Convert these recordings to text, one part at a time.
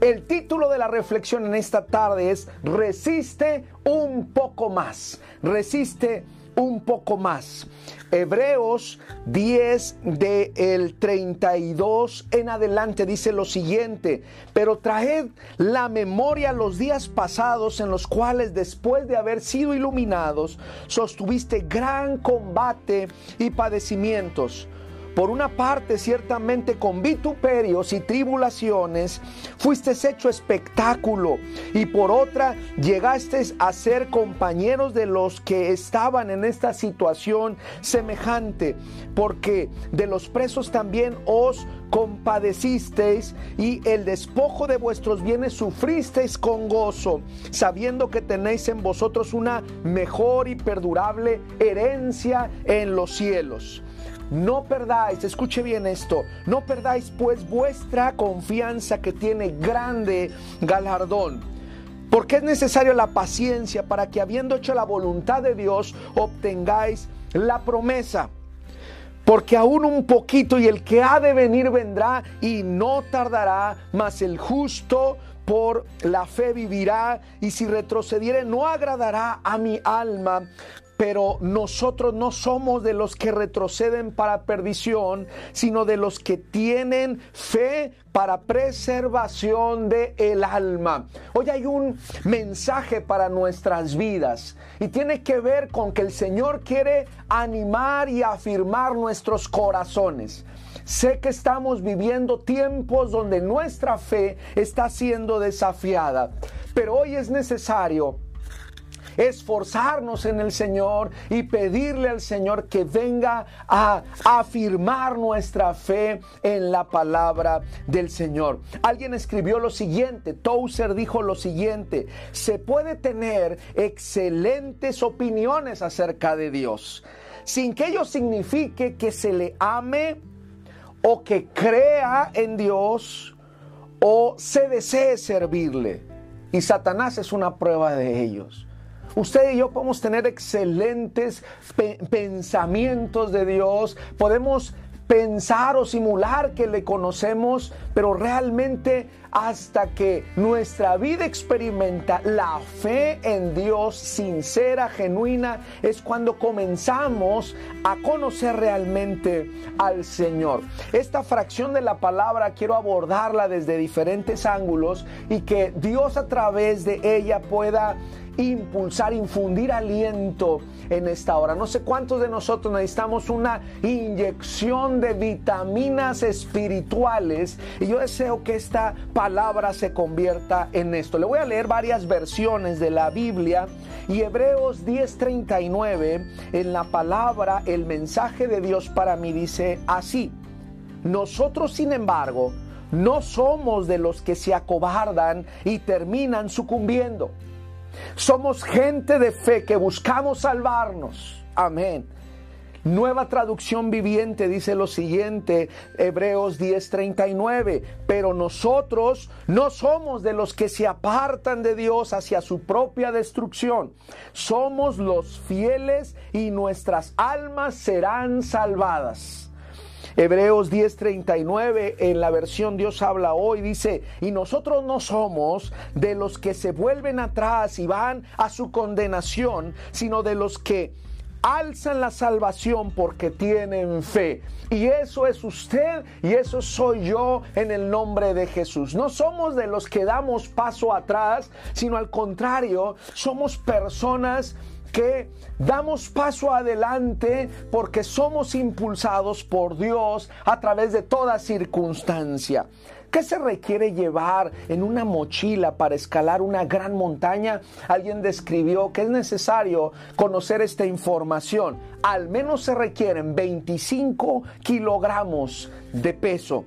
El título de la reflexión en esta tarde es Resiste un poco más. Resiste un poco más. Hebreos 10 del el 32 en adelante dice lo siguiente, pero traed la memoria los días pasados en los cuales después de haber sido iluminados, sostuviste gran combate y padecimientos por una parte, ciertamente con vituperios y tribulaciones, fuiste hecho espectáculo, y por otra, llegaste a ser compañeros de los que estaban en esta situación semejante, porque de los presos también os compadecisteis y el despojo de vuestros bienes sufristeis con gozo, sabiendo que tenéis en vosotros una mejor y perdurable herencia en los cielos. No perdáis, escuche bien esto, no perdáis pues vuestra confianza que tiene grande galardón. Porque es necesaria la paciencia para que habiendo hecho la voluntad de Dios obtengáis la promesa. Porque aún un poquito y el que ha de venir vendrá y no tardará, mas el justo por la fe vivirá y si retrocediere no agradará a mi alma pero nosotros no somos de los que retroceden para perdición, sino de los que tienen fe para preservación de el alma. Hoy hay un mensaje para nuestras vidas y tiene que ver con que el Señor quiere animar y afirmar nuestros corazones. Sé que estamos viviendo tiempos donde nuestra fe está siendo desafiada, pero hoy es necesario esforzarnos en el Señor y pedirle al Señor que venga a afirmar nuestra fe en la palabra del Señor. Alguien escribió lo siguiente, Touser dijo lo siguiente, se puede tener excelentes opiniones acerca de Dios, sin que ello signifique que se le ame o que crea en Dios o se desee servirle. Y Satanás es una prueba de ellos. Usted y yo podemos tener excelentes pensamientos de Dios, podemos pensar o simular que le conocemos, pero realmente hasta que nuestra vida experimenta la fe en Dios sincera, genuina, es cuando comenzamos a conocer realmente al Señor. Esta fracción de la palabra quiero abordarla desde diferentes ángulos y que Dios a través de ella pueda impulsar, infundir aliento en esta hora. No sé cuántos de nosotros necesitamos una inyección de vitaminas espirituales y yo deseo que esta palabra se convierta en esto. Le voy a leer varias versiones de la Biblia y Hebreos 10:39 en la palabra el mensaje de Dios para mí dice así. Nosotros, sin embargo, no somos de los que se acobardan y terminan sucumbiendo somos gente de fe que buscamos salvarnos. Amén. Nueva traducción viviente dice lo siguiente, Hebreos 10:39, pero nosotros no somos de los que se apartan de Dios hacia su propia destrucción, somos los fieles y nuestras almas serán salvadas. Hebreos 10:39 en la versión Dios habla hoy dice, y nosotros no somos de los que se vuelven atrás y van a su condenación, sino de los que alzan la salvación porque tienen fe. Y eso es usted y eso soy yo en el nombre de Jesús. No somos de los que damos paso atrás, sino al contrario, somos personas que damos paso adelante porque somos impulsados por Dios a través de toda circunstancia. ¿Qué se requiere llevar en una mochila para escalar una gran montaña? Alguien describió que es necesario conocer esta información. Al menos se requieren 25 kilogramos de peso.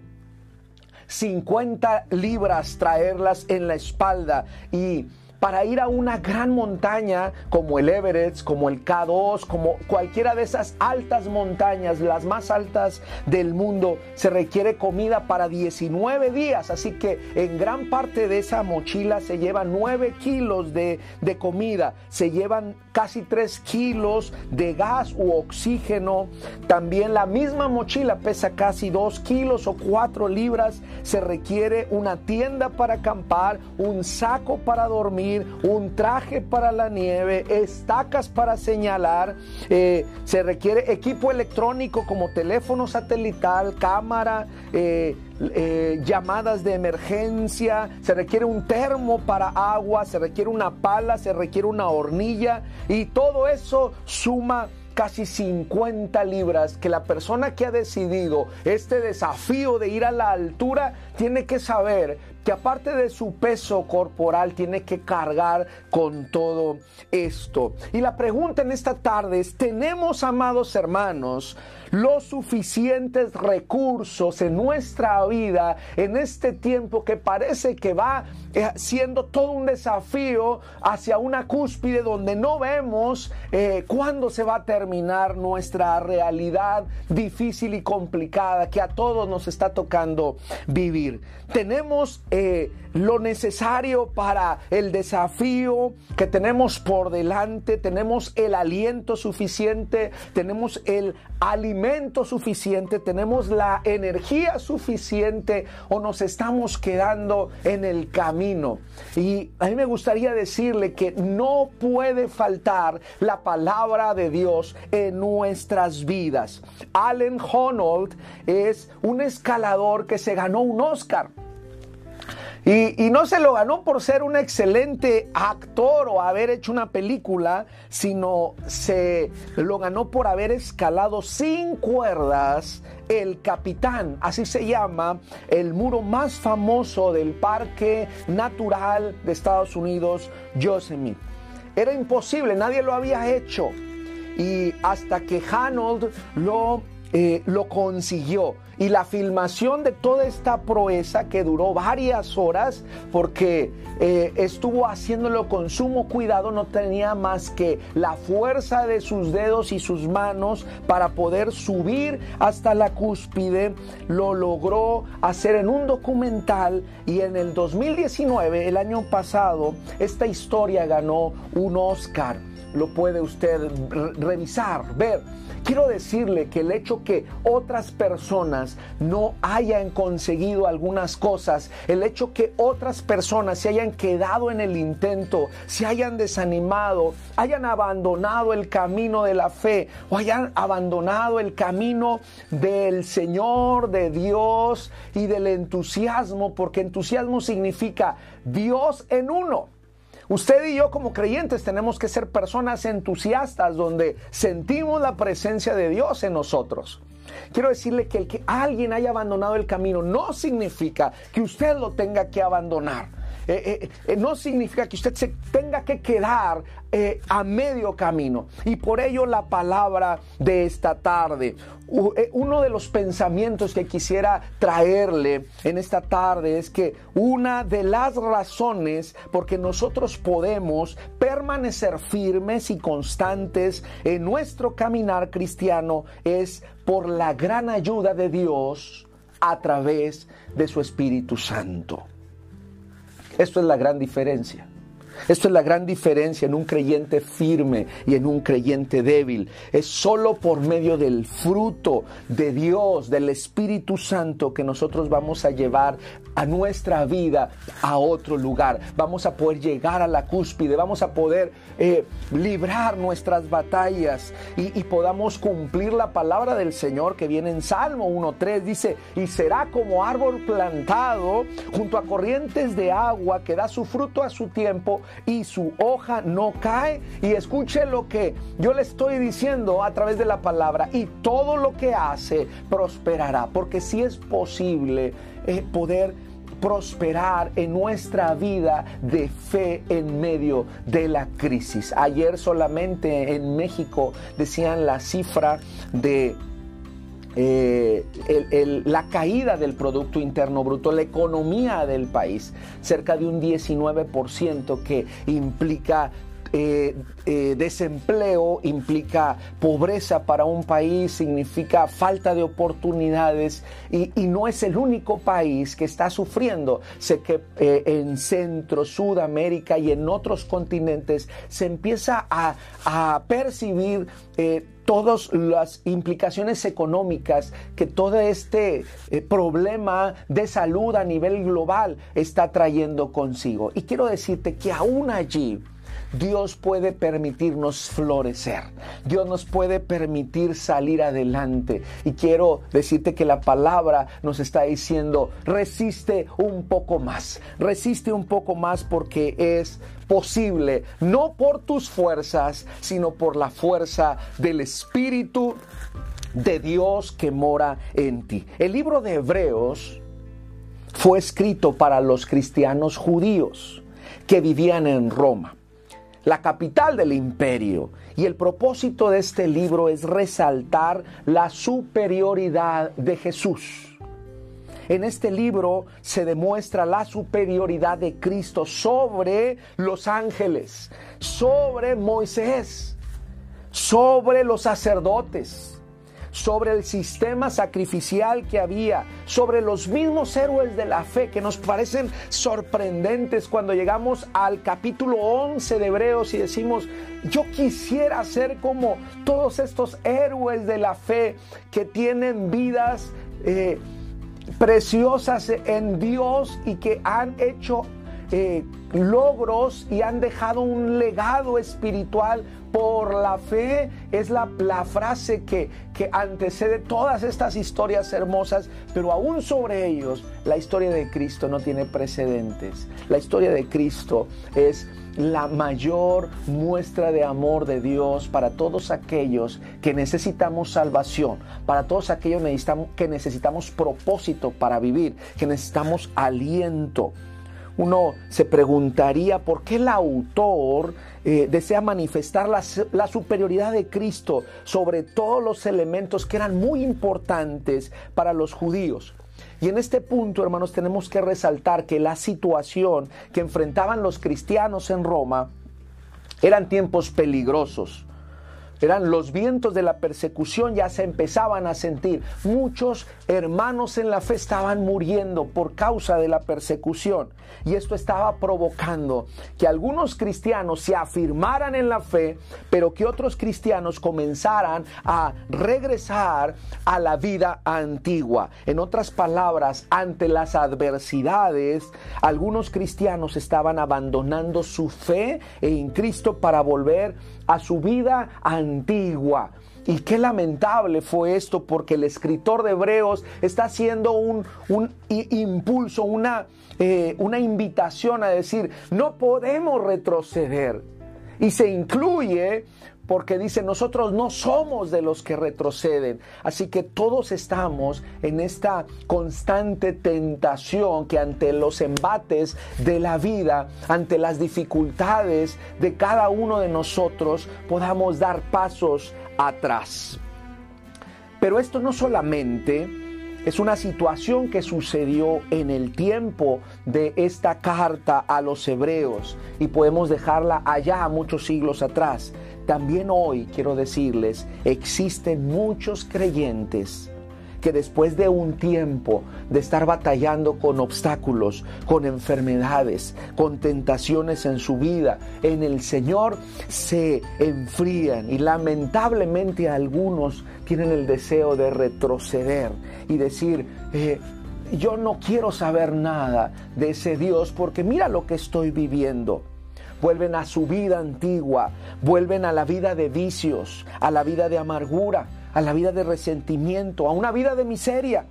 50 libras traerlas en la espalda y para ir a una gran montaña como el Everest, como el K2, como cualquiera de esas altas montañas, las más altas del mundo, se requiere comida para 19 días. Así que en gran parte de esa mochila se llevan 9 kilos de, de comida, se llevan casi 3 kilos de gas u oxígeno. También la misma mochila pesa casi 2 kilos o 4 libras. Se requiere una tienda para acampar, un saco para dormir, un traje para la nieve, estacas para señalar. Eh, se requiere equipo electrónico como teléfono satelital, cámara. Eh, eh, llamadas de emergencia, se requiere un termo para agua, se requiere una pala, se requiere una hornilla y todo eso suma casi 50 libras que la persona que ha decidido este desafío de ir a la altura tiene que saber que aparte de su peso corporal tiene que cargar con todo esto. Y la pregunta en esta tarde es, ¿tenemos, amados hermanos, los suficientes recursos en nuestra vida en este tiempo que parece que va eh, siendo todo un desafío hacia una cúspide donde no vemos eh, cuándo se va a terminar nuestra realidad difícil y complicada que a todos nos está tocando vivir. Tenemos eh, lo necesario para el desafío que tenemos por delante, tenemos el aliento suficiente, tenemos el alimento suficiente, tenemos la energía suficiente o nos estamos quedando en el camino. Y a mí me gustaría decirle que no puede faltar la palabra de Dios en nuestras vidas. Allen Honold es un escalador que se ganó un Oscar. Y, no se lo ganó por ser un excelente actor o haber hecho una película, sino se lo ganó por haber escalado sin cuerdas el Capitán, así se llama, el muro más famoso del Parque Natural de Estados Unidos, Yosemite. Era imposible, nadie lo había hecho. Y hasta que Hanold lo, eh, lo consiguió y la filmación de toda esta proeza que duró varias horas porque eh, estuvo haciéndolo con sumo cuidado, no tenía más que la fuerza de sus dedos y sus manos para poder subir hasta la cúspide, lo logró hacer en un documental y en el 2019, el año pasado, esta historia ganó un Oscar. Lo puede usted revisar, ver. Quiero decirle que el hecho que otras personas no hayan conseguido algunas cosas, el hecho que otras personas se hayan quedado en el intento, se hayan desanimado, hayan abandonado el camino de la fe o hayan abandonado el camino del Señor, de Dios y del entusiasmo, porque entusiasmo significa Dios en uno. Usted y yo como creyentes tenemos que ser personas entusiastas donde sentimos la presencia de Dios en nosotros. Quiero decirle que el que alguien haya abandonado el camino no significa que usted lo tenga que abandonar. Eh, eh, eh, no significa que usted se tenga que quedar a medio camino. Y por ello la palabra de esta tarde. Uno de los pensamientos que quisiera traerle en esta tarde es que una de las razones por que nosotros podemos permanecer firmes y constantes en nuestro caminar cristiano es por la gran ayuda de Dios a través de su Espíritu Santo. Esto es la gran diferencia. Esto es la gran diferencia en un creyente firme y en un creyente débil. Es solo por medio del fruto de Dios, del Espíritu Santo, que nosotros vamos a llevar a nuestra vida a otro lugar. Vamos a poder llegar a la cúspide, vamos a poder eh, librar nuestras batallas y, y podamos cumplir la palabra del Señor que viene en Salmo 1.3. Dice, y será como árbol plantado junto a corrientes de agua que da su fruto a su tiempo y su hoja no cae. Y escuche lo que yo le estoy diciendo a través de la palabra. Y todo lo que hace prosperará. Porque si es posible eh, poder prosperar en nuestra vida de fe en medio de la crisis. Ayer solamente en México decían la cifra de eh, la caída del Producto Interno Bruto, la economía del país, cerca de un 19% que implica eh, eh, desempleo implica pobreza para un país, significa falta de oportunidades y, no es el único país que está sufriendo. Sé que en Centro, Sudamérica y en otros continentes se empieza a percibir todas las implicaciones económicas que todo este problema de salud a nivel global está trayendo consigo. Y quiero decirte que aún allí, Dios puede permitirnos florecer. Dios nos puede permitir salir adelante. Y quiero decirte que la palabra nos está diciendo, resiste un poco más. Resiste un poco más porque es posible, no por tus fuerzas, sino por la fuerza del Espíritu de Dios que mora en ti. El libro de Hebreos fue escrito para los cristianos judíos que vivían en Roma la capital del imperio. Y el propósito de este libro es resaltar la superioridad de Jesús. En este libro se demuestra la superioridad de Cristo sobre los ángeles, sobre Moisés, sobre los sacerdotes, sobre el sistema sacrificial que había, sobre los mismos héroes de la fe que nos parecen sorprendentes cuando llegamos al capítulo 11 de Hebreos y decimos, yo quisiera ser como todos estos héroes de la fe que tienen vidas eh, preciosas en Dios y que han hecho eh, logros y han dejado un legado espiritual por la fe. Es la, la frase que, que antecede todas estas historias hermosas, pero aún sobre ellos la historia de Cristo no tiene precedentes. La historia de Cristo es la mayor muestra de amor de Dios para todos aquellos que necesitamos salvación, para todos aquellos que necesitamos propósito para vivir, que necesitamos aliento uno se preguntaría por qué el autor eh, desea manifestar la, la, superioridad de Cristo sobre todos los elementos que eran muy importantes para los judíos. Y en este punto, hermanos, tenemos que resaltar que la situación que enfrentaban los cristianos en Roma eran tiempos peligrosos. Eran los vientos de la persecución, ya se empezaban a sentir. Muchos hermanos en la fe estaban muriendo por causa de la persecución. Y esto estaba provocando que algunos cristianos se afirmaran en la fe, pero que otros cristianos comenzaran a regresar a la vida antigua. En otras palabras, ante las adversidades, algunos cristianos estaban abandonando su fe en Cristo para volver a su vida antigua. Y qué lamentable fue esto porque el escritor de Hebreos está haciendo un, impulso, una, eh, una invitación a decir, no podemos retroceder. Y se incluye porque dice, nosotros no somos de los que retroceden. Así que todos estamos en esta constante tentación que ante los embates de la vida, ante las dificultades de cada uno de nosotros, podamos dar pasos atrás. Pero esto no solamente es una situación que sucedió en el tiempo de esta carta a los hebreos y podemos dejarla allá muchos siglos atrás, también hoy quiero decirles, existen muchos creyentes que después de un tiempo de estar batallando con obstáculos, con enfermedades, con tentaciones en su vida, en el Señor se enfrían y lamentablemente algunos tienen el deseo de retroceder y decir, eh, yo no quiero saber nada de ese Dios porque mira lo que estoy viviendo vuelven a su vida antigua, vuelven a la vida de vicios, a la vida de amargura, a la vida de resentimiento, a una vida de miseria.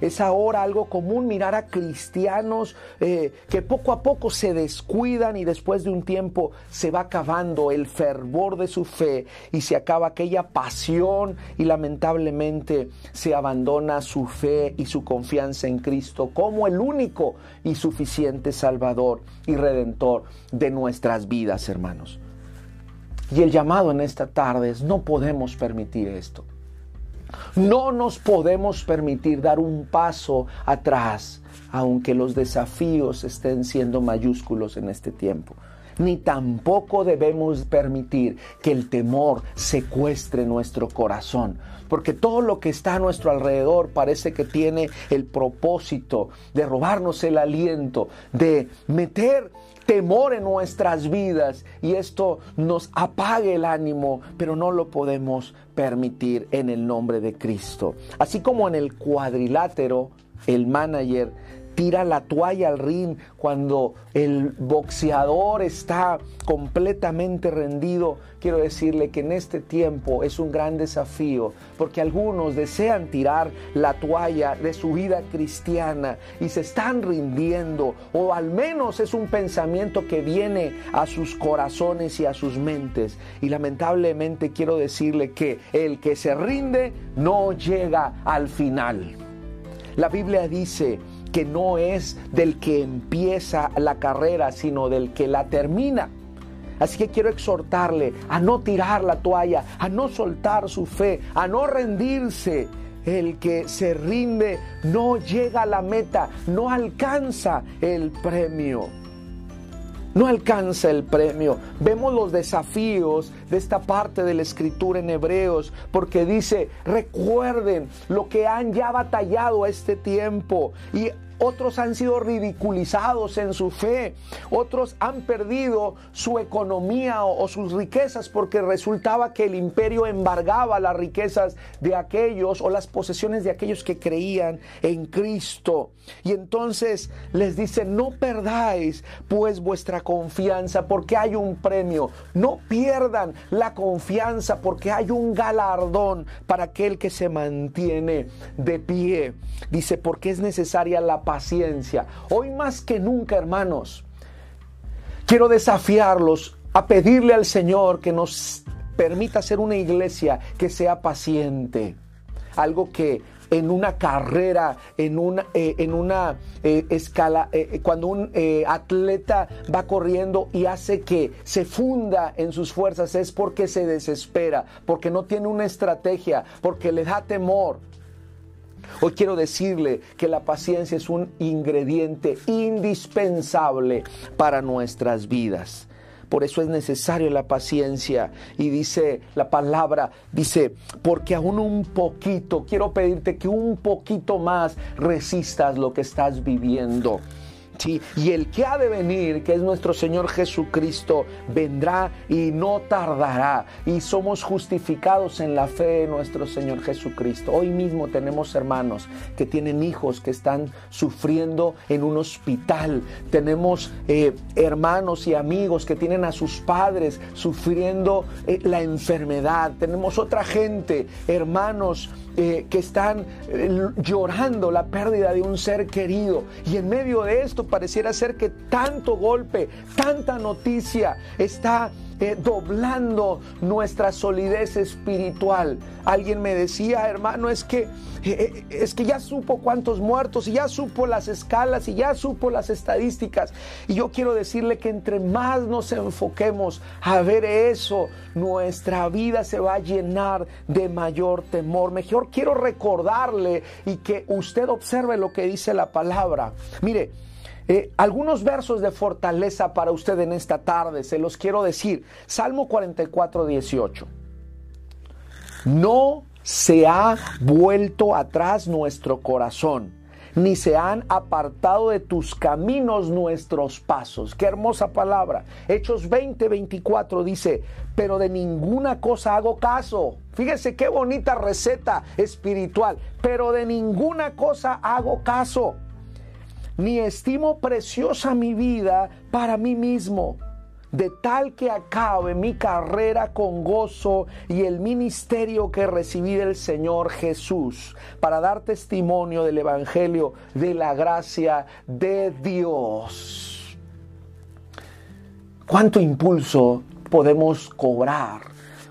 Es ahora algo común mirar a cristianos eh, que poco a poco se descuidan y después de un tiempo se va acabando el fervor de su fe y se acaba aquella pasión y lamentablemente se abandona su fe y su confianza en Cristo como el único y suficiente Salvador y Redentor de nuestras vidas, hermanos. Y el llamado en esta tarde es no podemos permitir esto. No nos podemos permitir dar un paso atrás, aunque los desafíos estén siendo mayúsculos en este tiempo. Ni tampoco debemos permitir que el temor secuestre nuestro corazón, porque todo lo que está a nuestro alrededor parece que tiene el propósito de robarnos el aliento, de meter temor en nuestras vidas y esto nos apague el ánimo, pero no lo podemos permitir en el nombre de Cristo. Así como en el cuadrilátero, el manager tira la toalla al ring cuando el boxeador está completamente rendido. Quiero decirle que en este tiempo es un gran desafío porque algunos desean tirar la toalla de su vida cristiana y se están rindiendo o al menos es un pensamiento que viene a sus corazones y a sus mentes. Y lamentablemente quiero decirle que el que se rinde no llega al final. La Biblia dice que no es del que empieza la carrera, sino del que la termina. Así que quiero exhortarle a no tirar la toalla, a no soltar su fe, a no rendirse. El que se rinde no llega a la meta, no alcanza el premio no alcanza el premio. Vemos los desafíos de esta parte de la escritura en Hebreos, porque dice, recuerden lo que han ya batallado a este tiempo y otros han sido ridiculizados en su fe, otros han perdido su economía o, sus riquezas porque resultaba que el imperio embargaba las riquezas de aquellos o las posesiones de aquellos que creían en Cristo. Y entonces les dice, no perdáis pues vuestra confianza porque hay un premio, no pierdan la confianza porque hay un galardón para aquel que se mantiene de pie. Dice, porque es necesaria la paciencia. Hoy más que nunca, hermanos, quiero desafiarlos a pedirle al Señor que nos permita ser una iglesia que sea paciente. Algo que en una carrera, en una, eh, en una eh, escala, eh, cuando un atleta va corriendo y hace que se funda en sus fuerzas, es porque se desespera, porque no tiene una estrategia, porque le da temor. Hoy quiero decirle que la paciencia es un ingrediente indispensable para nuestras vidas. Por eso es necesaria la paciencia. Y dice la palabra, dice, porque aún un poquito, quiero pedirte que un poquito más resistas lo que estás viviendo. Y el que ha de venir, que es nuestro Señor Jesucristo, vendrá y no tardará. Y somos justificados en la fe de nuestro Señor Jesucristo. Hoy mismo tenemos hermanos que tienen hijos que están sufriendo en un hospital. Tenemos eh, hermanos y amigos que tienen a sus padres sufriendo eh, la enfermedad. Tenemos otra gente, hermanos eh, que están eh, llorando la pérdida de un ser querido. Y en medio de esto pareciera ser que tanto golpe, tanta noticia está eh, doblando nuestra solidez espiritual. Alguien me decía, hermano, es que, eh, es que ya supo cuántos muertos y ya supo las escalas y ya supo las estadísticas. Y yo quiero decirle que entre más nos enfoquemos a ver eso, nuestra vida se va a llenar de mayor temor. Mejor quiero recordarle y que usted observe lo que dice la palabra. Mire, eh, algunos versos de fortaleza para usted en esta tarde, se los quiero decir. Salmo 44, 18. No se ha vuelto atrás nuestro corazón, ni se han apartado de tus caminos nuestros pasos. Qué hermosa palabra. Hechos 20, 24 dice, pero de ninguna cosa hago caso. Fíjese qué bonita receta espiritual, pero de ninguna cosa hago caso ni estimo preciosa mi vida para mí mismo, de tal que acabe mi carrera con gozo y el ministerio que recibí del Señor Jesús, para dar testimonio del Evangelio de la gracia de Dios. ¿Cuánto impulso podemos cobrar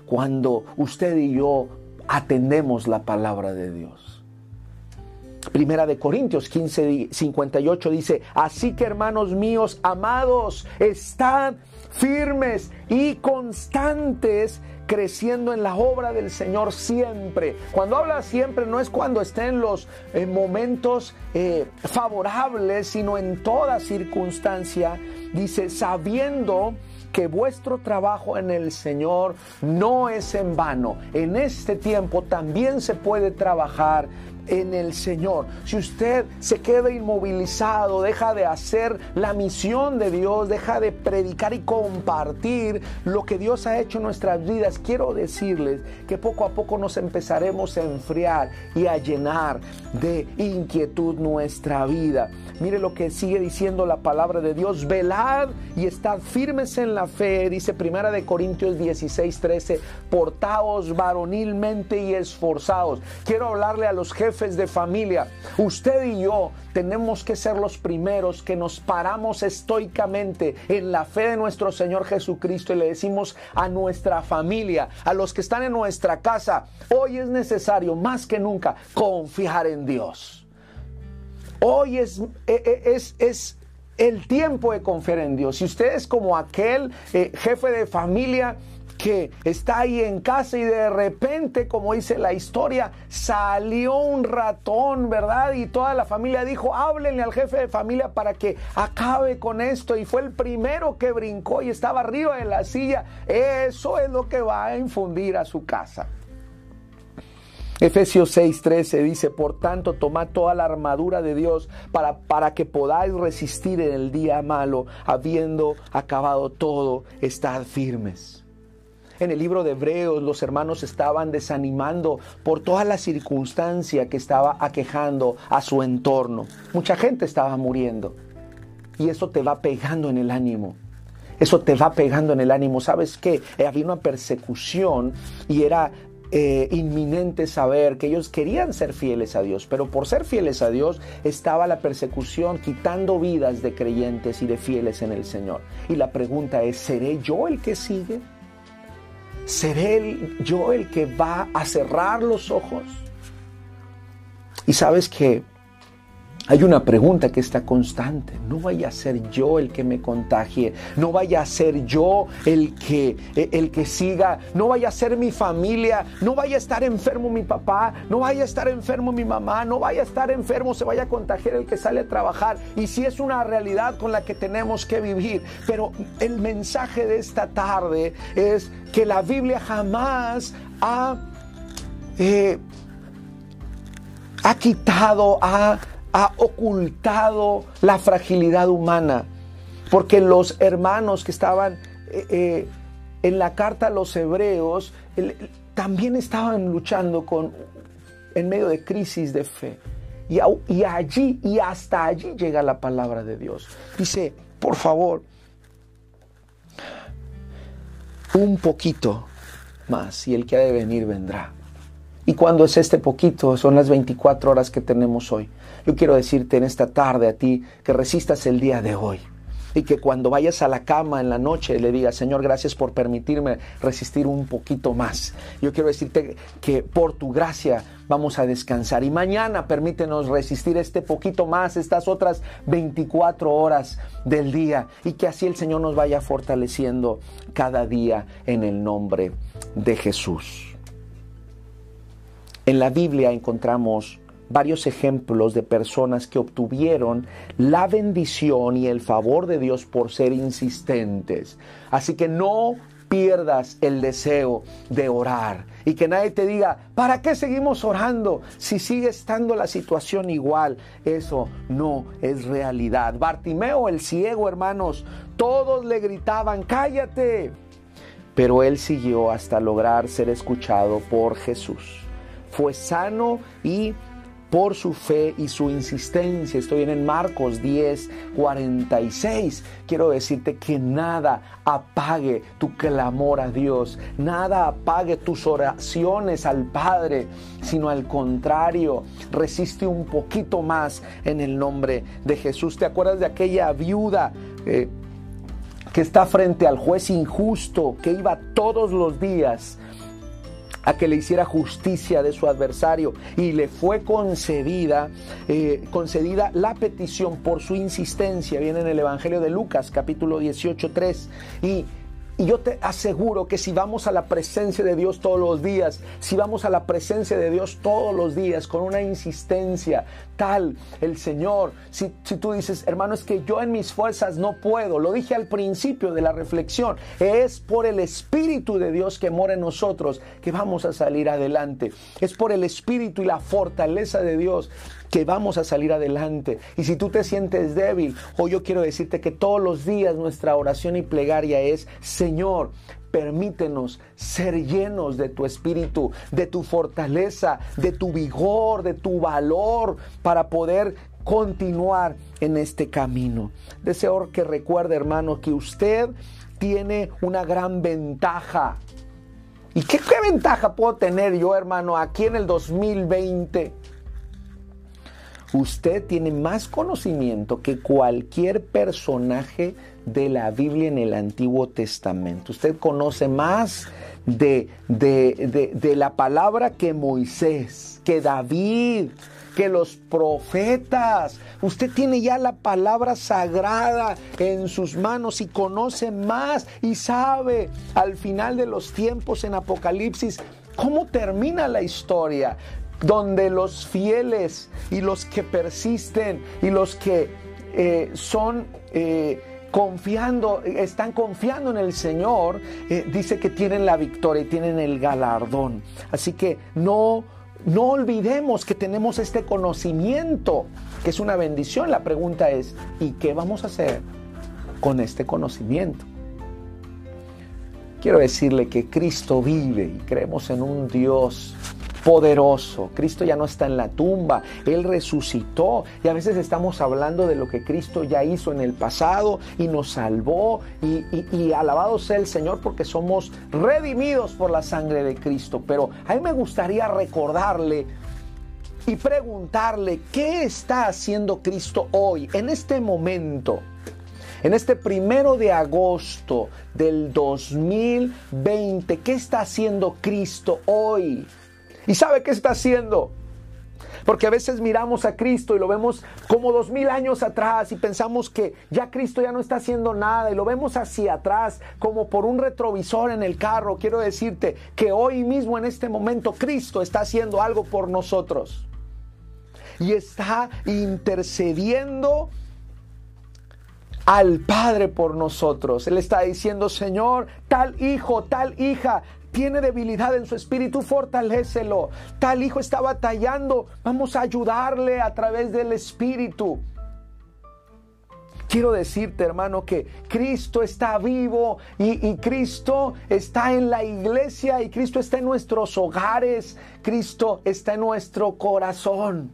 cuando usted y yo atendemos la palabra de Dios? Primera de Corintios 15, 58 dice, así que hermanos míos, amados, estad firmes y constantes, creciendo en la obra del Señor siempre. Cuando habla siempre no es cuando estén los eh, momentos eh, favorables, sino en toda circunstancia. Dice, sabiendo que vuestro trabajo en el Señor no es en vano. En este tiempo también se puede trabajar en el Señor. Si usted se queda inmovilizado, deja de hacer la misión de Dios, deja de predicar y compartir lo que Dios ha hecho en nuestras vidas, quiero decirles que poco a poco nos empezaremos a enfriar y a llenar de inquietud nuestra vida. Mire lo que sigue diciendo la palabra de Dios, velad y estad firmes en la fe, dice Primera de Corintios 16, 13, portaos varonilmente y esforzados. Quiero hablarle a los jefes de familia, usted y yo tenemos que ser los primeros que nos paramos estoicamente en la fe de nuestro Señor Jesucristo y le decimos a nuestra familia, a los que están en nuestra casa, hoy es necesario más que nunca confiar en Dios. Hoy es, e, e, es, es el tiempo de confiar en Dios. Si usted es como aquel eh, jefe de familia, que está ahí en casa y de repente, como dice la historia, salió un ratón, ¿verdad? Y toda la familia dijo, háblenle al jefe de familia para que acabe con esto. Y fue el primero que brincó y estaba arriba de la silla. Eso es lo que va a infundir a su casa. Efesios 6:13 dice, por tanto, tomad toda la armadura de Dios para, para que podáis resistir en el día malo, habiendo acabado todo, estad firmes. En el libro de Hebreos los hermanos estaban desanimando por toda la circunstancia que estaba aquejando a su entorno. Mucha gente estaba muriendo. Y eso te va pegando en el ánimo. Eso te va pegando en el ánimo. ¿Sabes qué? Eh, había una persecución y era eh, inminente saber que ellos querían ser fieles a Dios, pero por ser fieles a Dios estaba la persecución quitando vidas de creyentes y de fieles en el Señor. Y la pregunta es, ¿seré yo el que sigue? ¿Seré yo el que va a cerrar los ojos? Y sabes que hay una pregunta que está constante. No vaya a ser yo el que me contagie. No vaya a ser yo el que, el que siga. No vaya a ser mi familia. No vaya a estar enfermo mi papá. No vaya a estar enfermo mi mamá. No vaya a estar enfermo. Se vaya a contagiar el que sale a trabajar. Y si es una realidad con la que tenemos que vivir. Pero el mensaje de esta tarde es que la Biblia jamás ha, eh, ha quitado, ha ha ocultado la fragilidad humana, porque los hermanos que estaban eh, eh, en la carta a los hebreos también estaban luchando con, en medio de crisis de fe. Y, y allí y hasta allí llega la palabra de Dios. Dice, por favor, un poquito más y el que ha de venir vendrá. ¿Y cuando es este poquito? Son las 24 horas que tenemos hoy. Yo quiero decirte en esta tarde a ti que resistas el día de hoy. Y que cuando vayas a la cama en la noche le digas, Señor, gracias por permitirme resistir un poquito más. Yo quiero decirte que por tu gracia vamos a descansar. Y mañana permítenos resistir este poquito más, estas otras 24 horas del día. Y que así el Señor nos vaya fortaleciendo cada día en el nombre de Jesús. En la Biblia encontramos varios ejemplos de personas que obtuvieron la bendición y el favor de Dios por ser insistentes. Así que no pierdas el deseo de orar y que nadie te diga, ¿para qué seguimos orando si sigue estando la situación igual? Eso no es realidad. Bartimeo el ciego, hermanos, todos le gritaban, cállate. Pero él siguió hasta lograr ser escuchado por Jesús fue sano y por su fe y su insistencia. Estoy en Marcos 10, 46. Quiero decirte que nada apague tu clamor a Dios, nada apague tus oraciones al Padre, sino al contrario, resiste un poquito más en el nombre de Jesús. ¿Te acuerdas de aquella viuda? Eh, que está frente al juez injusto, que iba todos los días a que le hiciera justicia de su adversario y le fue concedida, eh, concedida la petición por su insistencia. Viene en el Evangelio de Lucas capítulo 18, 3. Y y yo te aseguro que si vamos a la presencia de Dios todos los días, si vamos a la presencia de Dios todos los días con una insistencia tal, el Señor, si, si tú dices, hermano, es que yo en mis fuerzas no puedo, lo dije al principio de la reflexión, es por el Espíritu de Dios que mora en nosotros que vamos a salir adelante, es por el Espíritu y la fortaleza de Dios que vamos a salir adelante. Y si tú te sientes débil, hoy yo quiero decirte que todos los días nuestra oración y plegaria es, Señor, permítenos ser llenos de tu espíritu, de tu fortaleza, de tu vigor, de tu valor para poder continuar en este camino. Deseo que recuerde, hermano, que usted tiene una gran ventaja. ¿Y qué, qué ventaja puedo tener yo, hermano, aquí en el 2020? Usted tiene más conocimiento que cualquier personaje de la Biblia en el Antiguo Testamento. Usted conoce más de, de, la palabra que Moisés, que David, que los profetas. Usted tiene ya la palabra sagrada en sus manos y conoce más y sabe al final de los tiempos en Apocalipsis cómo termina la historia donde los fieles y los que persisten y los que eh, son eh, confiando, están confiando en el Señor, eh, dice que tienen la victoria y tienen el galardón. Así que no, no olvidemos que tenemos este conocimiento, que es una bendición. La pregunta es, ¿y qué vamos a hacer con este conocimiento? Quiero decirle que Cristo vive y creemos en un Dios poderoso. Cristo ya no está en la tumba, Él resucitó y a veces estamos hablando de lo que Cristo ya hizo en el pasado y nos salvó y, alabado sea el Señor porque somos redimidos por la sangre de Cristo. Pero a mí me gustaría recordarle y preguntarle qué está haciendo Cristo hoy, en este momento. En este primero de agosto del 2020, ¿qué está haciendo Cristo hoy? ¿Y sabe qué está haciendo? Porque a veces miramos a Cristo y lo vemos como dos mil años atrás y pensamos que ya Cristo ya no está haciendo nada y lo vemos hacia atrás como por un retrovisor en el carro. Quiero decirte que hoy mismo en este momento Cristo está haciendo algo por nosotros y está intercediendo al Padre por nosotros. Él está diciendo, Señor, tal hijo, tal hija tiene debilidad en su espíritu, fortalécelo. Tal hijo está batallando, vamos a ayudarle a través del espíritu. Quiero decirte, hermano, que Cristo está vivo y, y, Cristo está en la iglesia y Cristo está en nuestros hogares. Cristo está en nuestro corazón.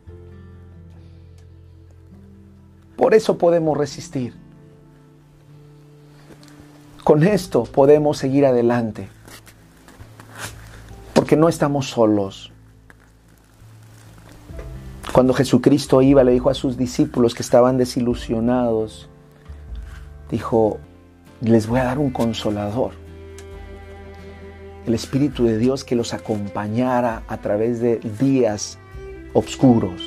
Por eso podemos resistir. Con esto podemos seguir adelante porque no estamos solos. Cuando Jesucristo iba, le dijo a sus discípulos que estaban desilusionados, dijo, les voy a dar un consolador. El Espíritu de Dios que los acompañara a través de días oscuros.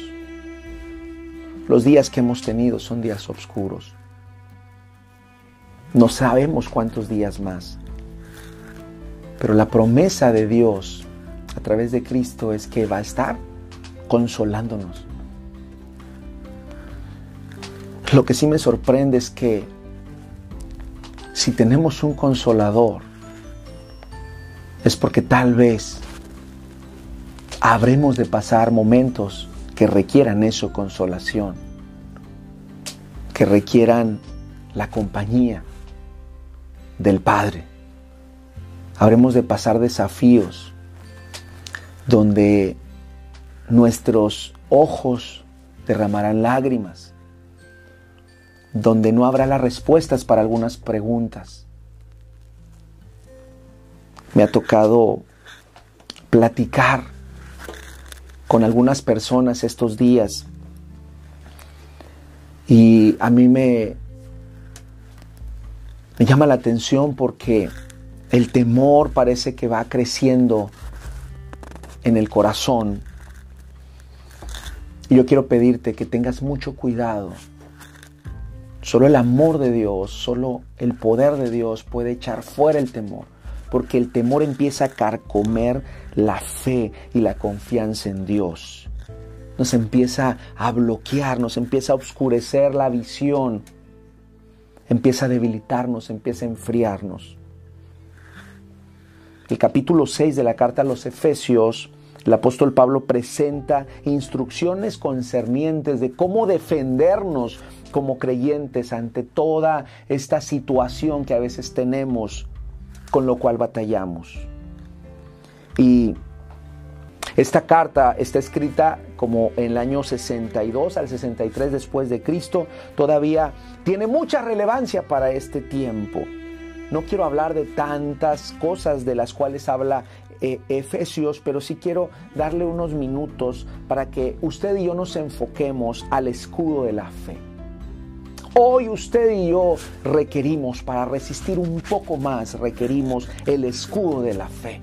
Los días que hemos tenido son días oscuros. No sabemos cuántos días más. Pero la promesa de Dios a través de Cristo es que va a estar consolándonos. Lo que sí me sorprende es que si tenemos un consolador, es porque tal vez habremos de pasar momentos que requieran eso, consolación, que requieran la compañía del Padre. Habremos de pasar desafíos donde nuestros ojos derramarán lágrimas, donde no habrá las respuestas para algunas preguntas. Me ha tocado platicar con algunas personas estos días y a mí me, me llama la atención porque el temor parece que va creciendo en el corazón. Y yo quiero pedirte que tengas mucho cuidado, Solo el amor de Dios, solo el poder de Dios puede echar fuera el temor, porque el temor empieza a carcomer la fe y la confianza en Dios. Nos empieza a bloquear, nos empieza a oscurecer la visión, empieza a debilitarnos, empieza a enfriarnos. El capítulo 6 de la carta a los Efesios el apóstol Pablo presenta instrucciones concernientes de cómo defendernos como creyentes ante toda esta situación que a veces tenemos con lo cual batallamos. Y esta carta está escrita como en el año 62 al 63 después de Cristo, todavía tiene mucha relevancia para este tiempo. No quiero hablar de tantas cosas de las cuales habla eh, Efesios, pero sí quiero darle unos minutos para que usted y yo nos enfoquemos al escudo de la fe. Hoy usted y yo requerimos, para resistir un poco más, requerimos el escudo de la fe.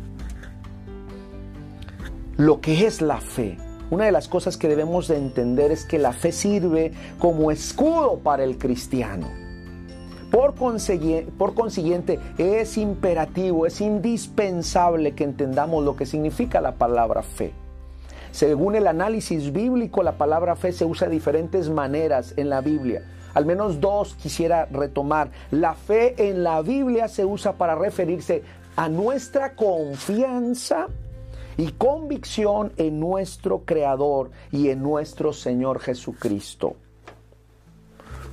Lo que es la fe. Una de las cosas que debemos de entender es que la fe sirve como escudo para el cristiano. Por consiguiente, es imperativo, es indispensable que entendamos lo que significa la palabra fe. Según el análisis bíblico, la palabra fe se usa de diferentes maneras en la Biblia. Al menos dos quisiera retomar. La fe en la Biblia se usa para referirse a nuestra confianza y convicción en nuestro Creador y en nuestro Señor Jesucristo.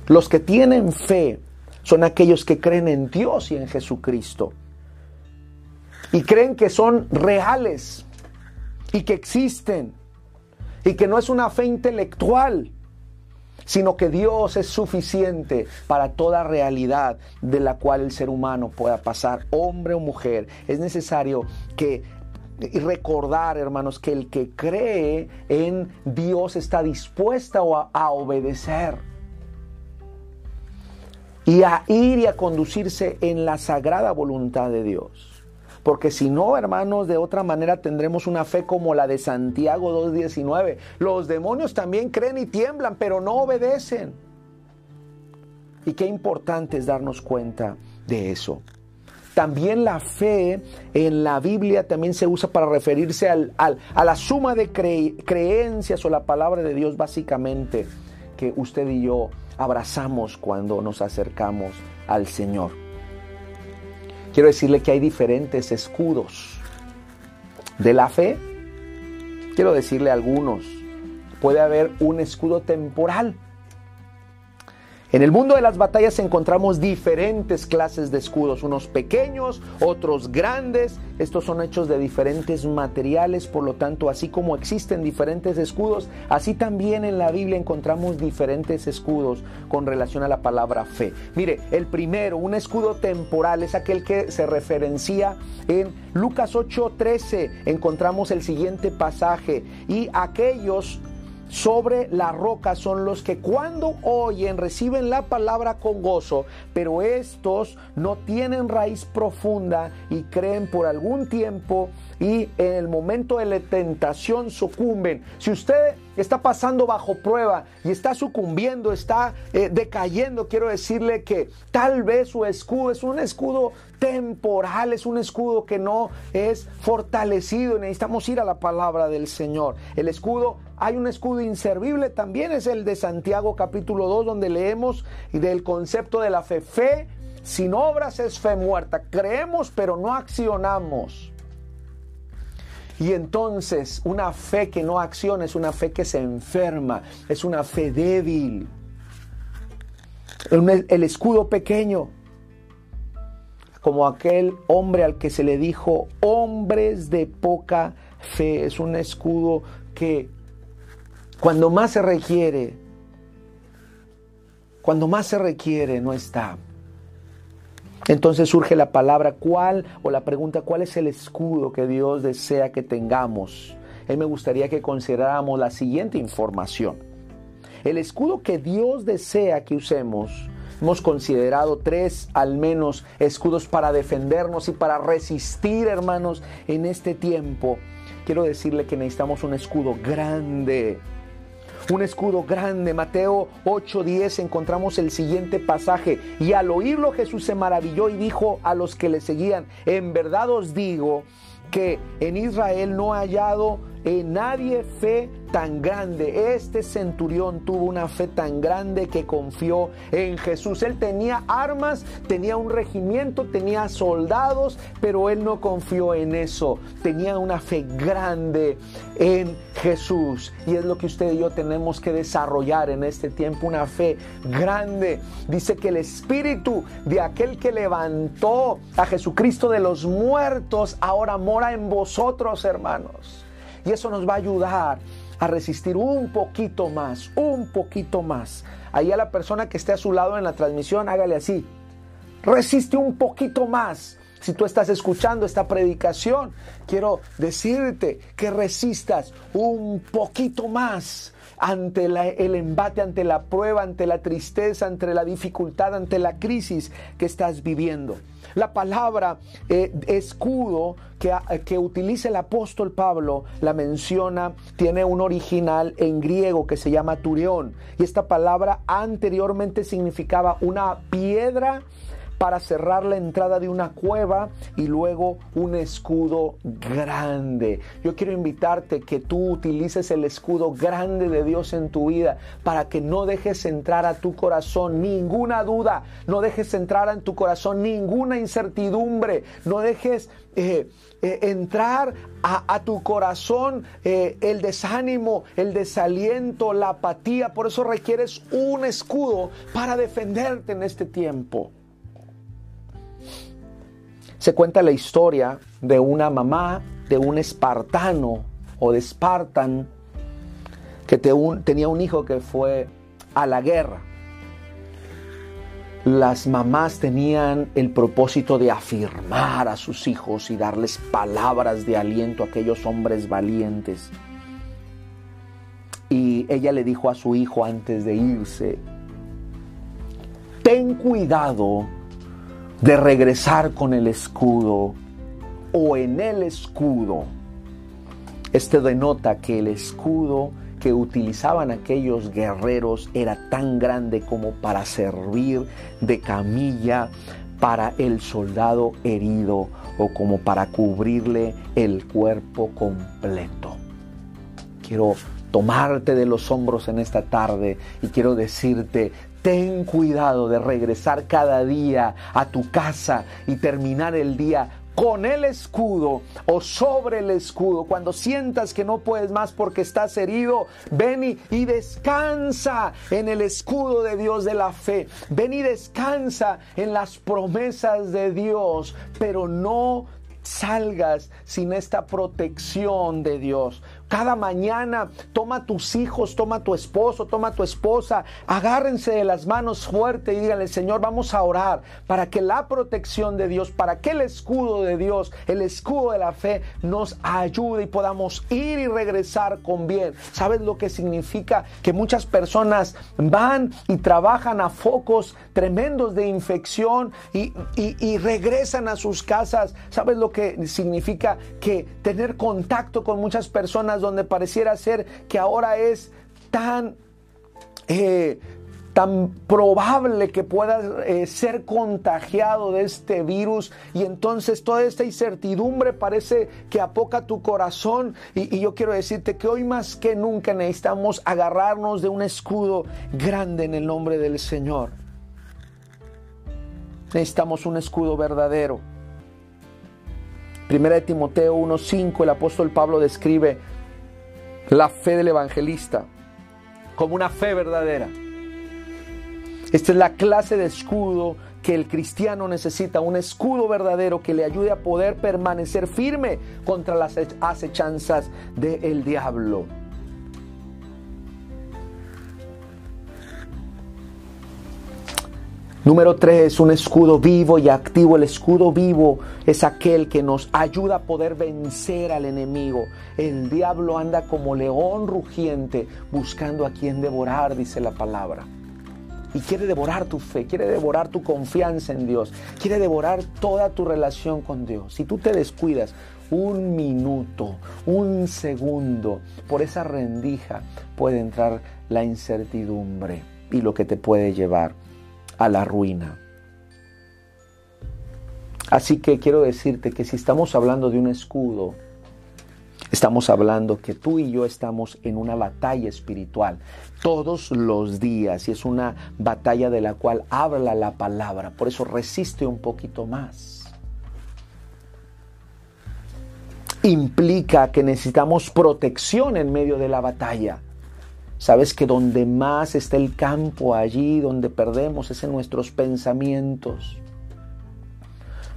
Los que tienen fe son aquellos que creen en Dios y en Jesucristo. Y creen que son reales y que existen y que no es una fe intelectual, sino que Dios es suficiente para toda realidad de la cual el ser humano pueda pasar, hombre o mujer. Es necesario que recordar, hermanos, que el que cree en Dios está dispuesto a, a obedecer y a ir y a conducirse en la sagrada voluntad de Dios. Porque si no, hermanos, de otra manera tendremos una fe como la de Santiago 2.19. Los demonios también creen y tiemblan, pero no obedecen. Y qué importante es darnos cuenta de eso. También la fe en la Biblia también se usa para referirse al, a la suma de creencias o la palabra de Dios básicamente que usted y yo abrazamos cuando nos acercamos al Señor. Quiero decirle que hay diferentes escudos de la fe. Quiero decirle algunos. Puede haber un escudo temporal en el mundo de las batallas encontramos diferentes clases de escudos, unos pequeños, otros grandes. Estos son hechos de diferentes materiales, por lo tanto, así como existen diferentes escudos, así también en la Biblia encontramos diferentes escudos con relación a la palabra fe. Mire, el primero, un escudo temporal, es aquel que se referencia en Lucas 8:13. Encontramos el siguiente pasaje, y aquellos sobre la roca son los que cuando oyen reciben la palabra con gozo, pero estos no tienen raíz profunda y creen por algún tiempo y en el momento de la tentación sucumben. Si usted está pasando bajo prueba y está sucumbiendo, está eh, decayendo, quiero decirle que tal vez su escudo es un escudo temporal, es un escudo que no es fortalecido. Necesitamos ir a la palabra del Señor. El escudo hay un escudo inservible, también es el de Santiago capítulo 2, donde leemos del concepto de la fe. Fe sin obras es fe muerta. Creemos pero no accionamos. Y entonces una fe que no acciona es una fe que se enferma, es una fe débil. El, escudo pequeño, como aquel hombre al que se le dijo hombres de poca fe, es un escudo que cuando más se requiere, cuando más se requiere, no está. Entonces surge la palabra cuál o la pregunta cuál es el escudo que Dios desea que tengamos. Él me gustaría que consideráramos la siguiente información. El escudo que Dios desea que usemos, hemos considerado tres al menos escudos para defendernos y para resistir, hermanos, en este tiempo. Quiero decirle que necesitamos un escudo grande, un escudo grande. Mateo 8:10 encontramos el siguiente pasaje. Y al oírlo Jesús se maravilló y dijo a los que le seguían, en verdad os digo que en Israel no ha hallado en nadie fe tan grande. Este centurión tuvo una fe tan grande que confió en Jesús. Él tenía armas, tenía un regimiento, tenía soldados, pero él no confió en eso. Tenía una fe grande en Jesús. Y es lo que usted y yo tenemos que desarrollar en este tiempo, una fe grande. Dice que el espíritu de aquel que levantó a Jesucristo de los muertos ahora mora en vosotros, hermanos. Y eso nos va a ayudar a resistir un poquito más, un poquito más. Ahí a la persona que esté a su lado en la transmisión, hágale así. Resiste un poquito más. Si tú estás escuchando esta predicación, quiero decirte que resistas un poquito más ante el embate, ante la prueba, ante la tristeza, ante la dificultad, ante la crisis que estás viviendo. La palabra eh, escudo que, que utiliza el apóstol Pablo la menciona, tiene un original en griego que se llama turión. Y esta palabra anteriormente significaba una piedra para cerrar la entrada de una cueva y luego un escudo grande. Yo quiero invitarte que tú utilices el escudo grande de Dios en tu vida para que no dejes entrar a tu corazón ninguna duda, no dejes entrar en tu corazón ninguna incertidumbre, no dejes... Eh, eh, entrar a, tu corazón eh, el desánimo, el desaliento, la apatía. Por eso requieres un escudo para defenderte en este tiempo. Se cuenta la historia de una mamá de un espartano o de Espartan que tenía un hijo que fue a la guerra. Las mamás tenían el propósito de afirmar a sus hijos y darles palabras de aliento a aquellos hombres valientes. Y ella le dijo a su hijo antes de irse, ten cuidado de regresar con el escudo o en el escudo. Este denota que el escudo que utilizaban aquellos guerreros era tan grande como para servir de camilla para el soldado herido o como para cubrirle el cuerpo completo. Quiero tomarte de los hombros en esta tarde y quiero decirte, Ten cuidado de regresar cada día a tu casa y terminar el día con el escudo o sobre el escudo. Cuando sientas que no puedes más porque estás herido, ven y, descansa en el escudo de Dios de la fe. Ven y descansa en las promesas de Dios, pero no salgas sin esta protección de Dios. Cada mañana toma tus hijos, toma tu esposo, toma tu esposa, agárrense de las manos fuerte y díganle, Señor, vamos a orar para que la protección de Dios, para que el escudo de Dios, el escudo de la fe nos ayude y podamos ir y regresar con bien. ¿Sabes lo que significa? Que muchas personas van y trabajan a focos tremendos de infección y, y regresan a sus casas. ¿Sabes lo que significa? Que tener contacto con muchas personas donde pareciera ser que ahora es tan... Eh, tan probable que puedas eh, ser contagiado de este virus y entonces toda esta incertidumbre parece que apoca tu corazón y, y, yo quiero decirte que hoy más que nunca necesitamos agarrarnos de un escudo grande en el nombre del Señor. Necesitamos un escudo verdadero. Primera de Timoteo 1.5 el apóstol Pablo describe la fe del evangelista como una fe verdadera. Esta es la clase de escudo que el cristiano necesita, un escudo verdadero que le ayude a poder permanecer firme contra las acechanzas del diablo. Número tres, un escudo vivo y activo. El escudo vivo es aquel que nos ayuda a poder vencer al enemigo. El diablo anda como león rugiente buscando a quien devorar, dice la palabra. Y quiere devorar tu fe, quiere devorar tu confianza en Dios, quiere devorar toda tu relación con Dios. Si tú te descuidas un minuto, un segundo, por esa rendija puede entrar la incertidumbre y lo que te puede llevar a la ruina. Así que quiero decirte que si estamos hablando de un escudo, estamos hablando que tú y yo estamos en una batalla espiritual todos los días y es una batalla de la cual habla la palabra. Por eso resiste un poquito más. Implica que necesitamos protección en medio de la batalla. Sabes que donde más está el campo, allí donde perdemos es en nuestros pensamientos.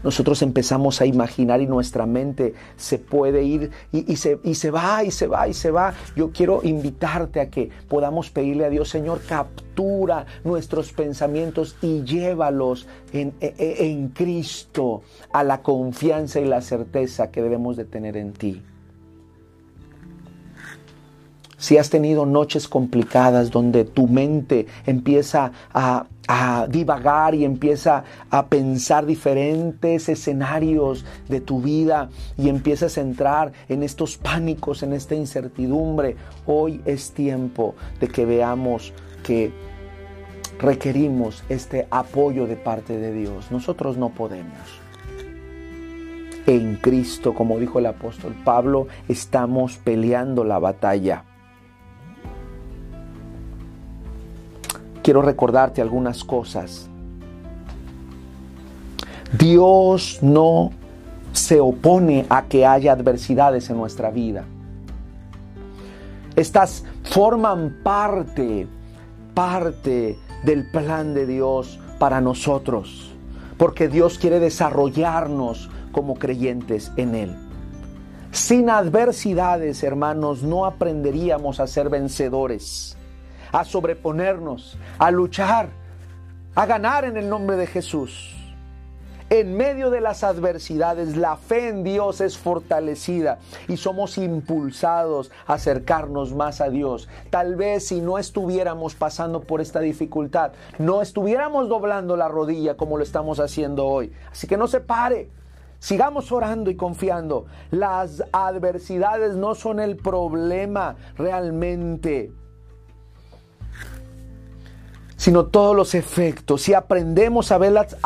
Nosotros empezamos a imaginar y nuestra mente se puede ir y, se, y se va y se va y se va. Yo quiero invitarte a que podamos pedirle a Dios, Señor, captura nuestros pensamientos y llévalos en, en, en Cristo a la confianza y la certeza que debemos de tener en ti si has tenido noches complicadas donde tu mente empieza a, divagar y empieza a pensar diferentes escenarios de tu vida y empiezas a entrar en estos pánicos, en esta incertidumbre, hoy es tiempo de que veamos que requerimos este apoyo de parte de Dios. Nosotros no podemos. En Cristo, como dijo el apóstol Pablo, estamos peleando la batalla. Quiero recordarte algunas cosas. Dios no se opone a que haya adversidades en nuestra vida. Estas forman parte, parte del plan de Dios para nosotros, porque Dios quiere desarrollarnos como creyentes en Él. Sin adversidades, hermanos, no aprenderíamos a ser vencedores a sobreponernos, a luchar, a ganar en el nombre de Jesús. En medio de las adversidades, la fe en Dios es fortalecida y somos impulsados a acercarnos más a Dios. Tal vez si no estuviéramos pasando por esta dificultad, no estuviéramos doblando la rodilla como lo estamos haciendo hoy. Así que no se pare. Sigamos orando y confiando. Las adversidades no son el problema realmente sino todos los efectos. Si aprendemos a ver las,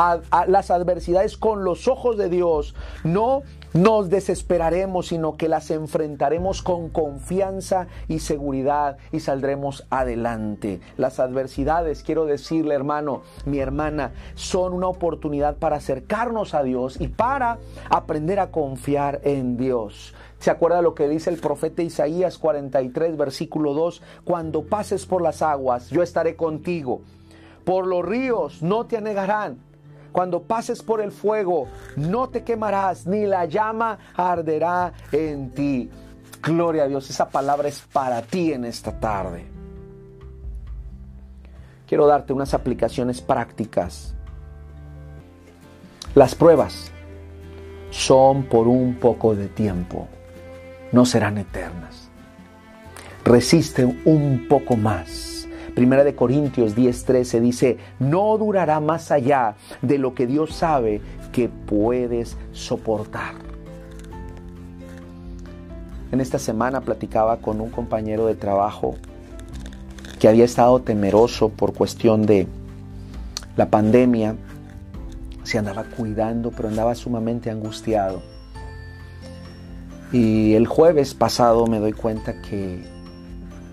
las, adversidades con los ojos de Dios, no nos desesperaremos, sino que las enfrentaremos con confianza y seguridad y saldremos adelante. Las adversidades, quiero decirle hermano, mi hermana, son una oportunidad para acercarnos a Dios y para aprender a confiar en Dios. ¿Se acuerda lo que dice el profeta Isaías 43, versículo 2? Cuando pases por las aguas, yo estaré contigo. Por los ríos no te anegarán. Cuando pases por el fuego, no te quemarás, ni la llama arderá en ti. Gloria a Dios, esa palabra es para ti en esta tarde. Quiero darte unas aplicaciones prácticas. Las pruebas son por un poco de tiempo no serán eternas. Resiste un poco más. Primera de Corintios 10:13 dice, no durará más allá de lo que Dios sabe que puedes soportar. En esta semana platicaba con un compañero de trabajo que había estado temeroso por cuestión de la pandemia, se andaba cuidando, pero andaba sumamente angustiado. Y el jueves pasado me doy cuenta que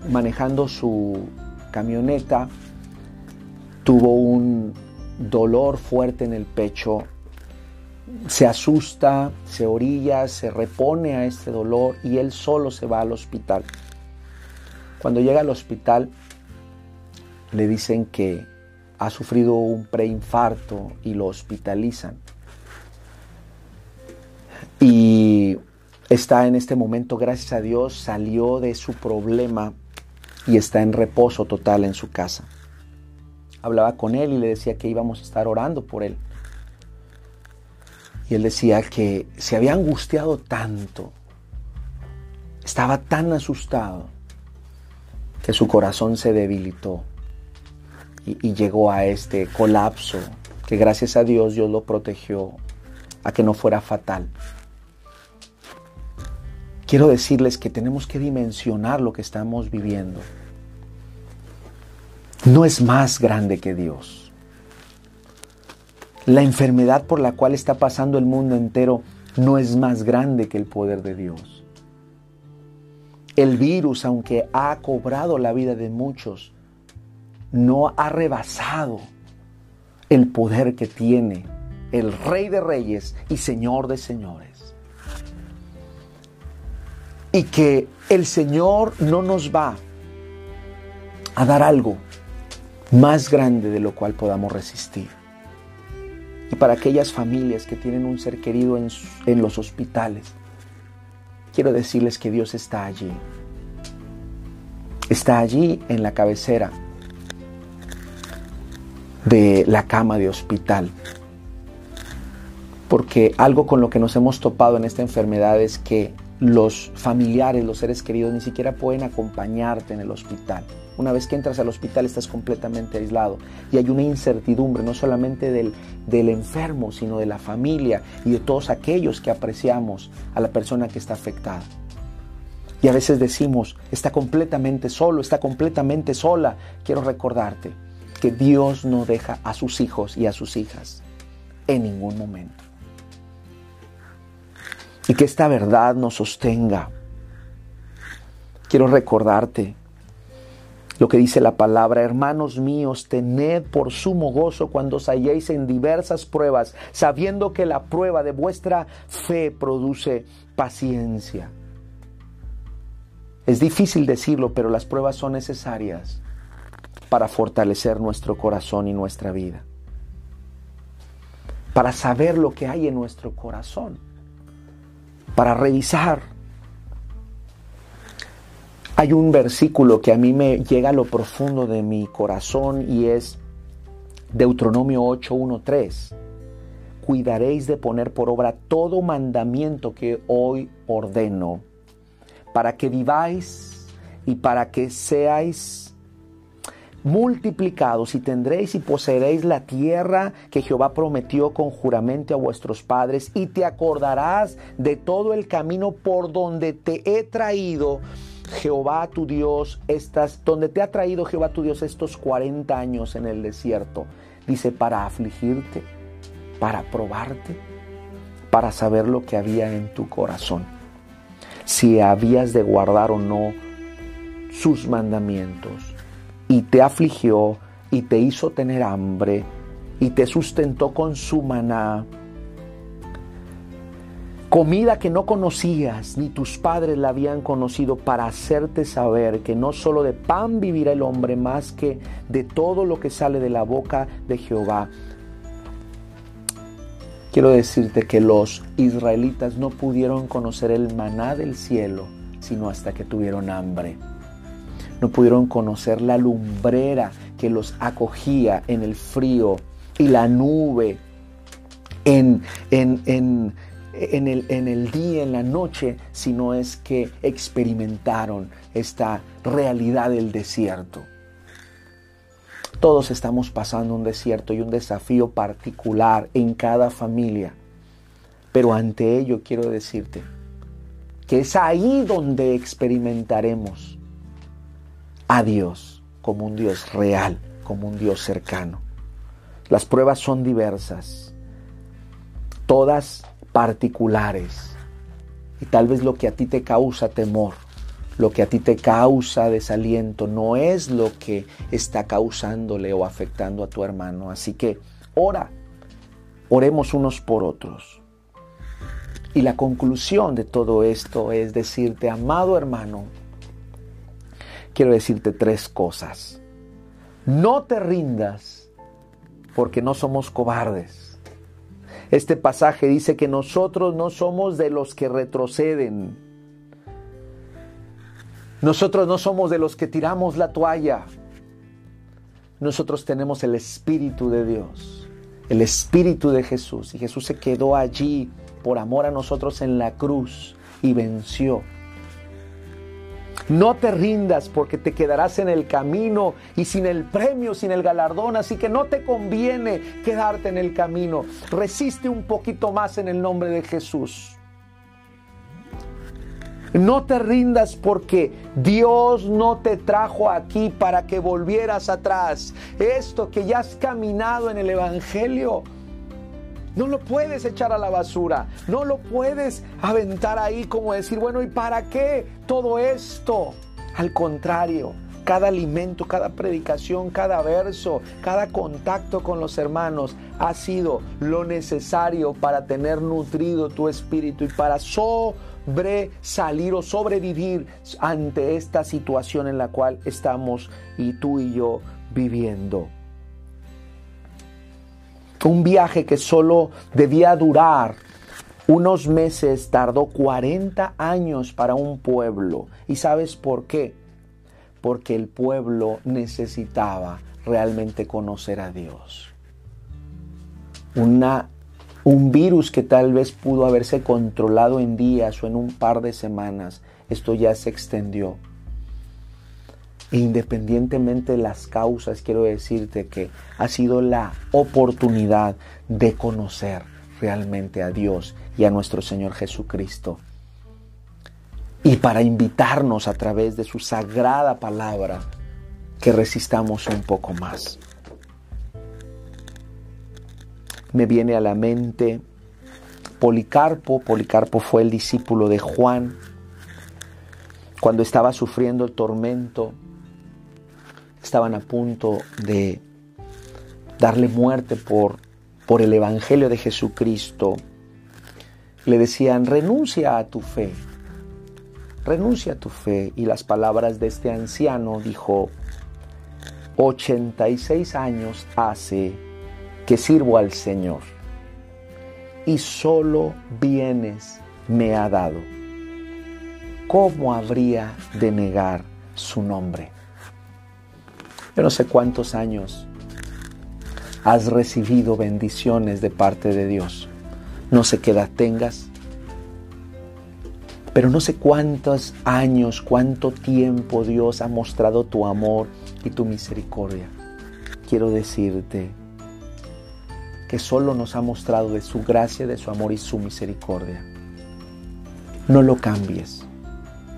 manejando su camioneta tuvo un dolor fuerte en el pecho, se asusta, se orilla, se repone a este dolor y él solo se va al hospital. Cuando llega al hospital le dicen que ha sufrido un preinfarto y lo hospitalizan. Y está en este momento, gracias a Dios, salió de su problema y está en reposo total en su casa. Hablaba con él y le decía que íbamos a estar orando por él. Y él decía que se había angustiado tanto, estaba tan asustado, que su corazón se debilitó y, llegó a este colapso, que gracias a Dios Dios lo protegió a que no fuera fatal. Quiero decirles que tenemos que dimensionar lo que estamos viviendo. No es más grande que Dios. La enfermedad por la cual está pasando el mundo entero no es más grande que el poder de Dios. El virus, aunque ha cobrado la vida de muchos, no ha rebasado el poder que tiene el Rey de Reyes y Señor de Señores. Y que el Señor no nos va a dar algo más grande de lo cual podamos resistir. Y para aquellas familias que tienen un ser querido en, en los hospitales, quiero decirles que Dios está allí. Está allí en la cabecera de la cama de hospital. Porque algo con lo que nos hemos topado en esta enfermedad es que los familiares, los seres queridos ni siquiera pueden acompañarte en el hospital. Una vez que entras al hospital estás completamente aislado y hay una incertidumbre no solamente del, del enfermo, sino de la familia y de todos aquellos que apreciamos a la persona que está afectada. Y a veces decimos, está completamente solo, está completamente sola. Quiero recordarte, que Dios no deja a sus hijos y a sus hijas en ningún momento. Y que esta verdad nos sostenga. Quiero recordarte lo que dice la palabra, hermanos míos, tened por sumo gozo cuando os halléis en diversas pruebas, sabiendo que la prueba de vuestra fe produce paciencia. Es difícil decirlo, pero las pruebas son necesarias para fortalecer nuestro corazón y nuestra vida. Para saber lo que hay en nuestro corazón. Para revisar. Hay un versículo que a mí me llega a lo profundo de mi corazón y es Deuteronomio 8.1.3. Cuidaréis de poner por obra todo mandamiento que hoy ordeno, para que viváis y para que seáis multiplicados y tendréis y poseeréis la tierra que Jehová prometió con juramento a vuestros padres y te acordarás de todo el camino por donde te he traído Jehová tu Dios, estas, donde te ha traído Jehová tu Dios estos 40 años en el desierto. Dice, para afligirte, para probarte, para saber lo que había en tu corazón. Si habías de guardar o no sus mandamientos y te afligió y te hizo tener hambre y te sustentó con su maná. Comida que no conocías ni tus padres la habían conocido para hacerte saber que no solo de pan vivirá el hombre más que de todo lo que sale de la boca de Jehová. Quiero decirte que los israelitas no pudieron conocer el maná del cielo sino hasta que tuvieron hambre no pudieron conocer la lumbrera que los acogía en el frío y la nube en, en, el, en el día, en la noche, sino es que experimentaron esta realidad del desierto. Todos estamos pasando un desierto y un desafío particular en cada familia. Pero ante ello quiero decirte que es ahí donde experimentaremos a Dios como un Dios real, como un Dios cercano. Las pruebas son diversas, todas particulares. Y tal vez lo que a ti te causa temor, lo que a ti te causa desaliento, no es lo que está causándole o afectando a tu hermano. Así que ora, oremos unos por otros. Y la conclusión de todo esto es decirte, amado hermano, quiero decirte tres cosas. No te rindas porque no somos cobardes. Este pasaje dice que nosotros no somos de los que retroceden. Nosotros no somos de los que tiramos la toalla. Nosotros tenemos el Espíritu de Dios, el Espíritu de Jesús. Y Jesús se quedó allí por amor a nosotros en la cruz y venció no te rindas porque te quedarás en el camino y sin el premio, sin el galardón, así que no te conviene quedarte en el camino. Resiste un poquito más en el nombre de Jesús. No te rindas porque Dios no te trajo aquí para que volvieras atrás. Esto que ya has caminado en el Evangelio, no lo puedes echar a la basura, no lo puedes aventar ahí como decir, bueno, ¿y para qué todo esto? Al contrario, cada alimento, cada predicación, cada verso, cada contacto con los hermanos ha sido lo necesario para tener nutrido tu espíritu y para sobresalir o sobrevivir ante esta situación en la cual estamos y tú y yo viviendo. Un viaje que solo debía durar unos meses tardó 40 años para un pueblo. ¿Y sabes por qué? porque el pueblo necesitaba realmente conocer a Dios. Una, un virus que tal vez pudo haberse controlado en días o en un par de semanas, esto ya se extendió. E independientemente de las causas, quiero decirte que ha sido la oportunidad de conocer realmente a Dios y a nuestro Señor Jesucristo y para invitarnos a través de su sagrada palabra que resistamos un poco más. Me viene a la mente Policarpo. Policarpo fue el discípulo de Juan. Cuando estaba sufriendo el tormento, estaban a punto de darle muerte por, por el Evangelio de Jesucristo. Le decían, renuncia a tu fe, renuncia a tu fe. Y las palabras de este anciano dijo, 86 años hace que sirvo al Señor y solo bienes me ha dado. ¿Cómo habría de negar su nombre? Yo no sé cuántos años has recibido bendiciones de parte de Dios. No sé qué edad tengas, pero no sé cuántos años, cuánto tiempo Dios ha mostrado tu amor y tu misericordia. Quiero decirte que solo nos ha mostrado de su gracia, de su amor y su misericordia. No lo cambies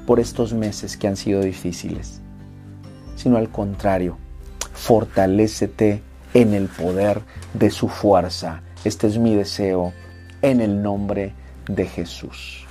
por estos meses que han sido difíciles, sino al contrario, fortalécete en el poder de su fuerza. Este es mi deseo en el nombre de Jesús.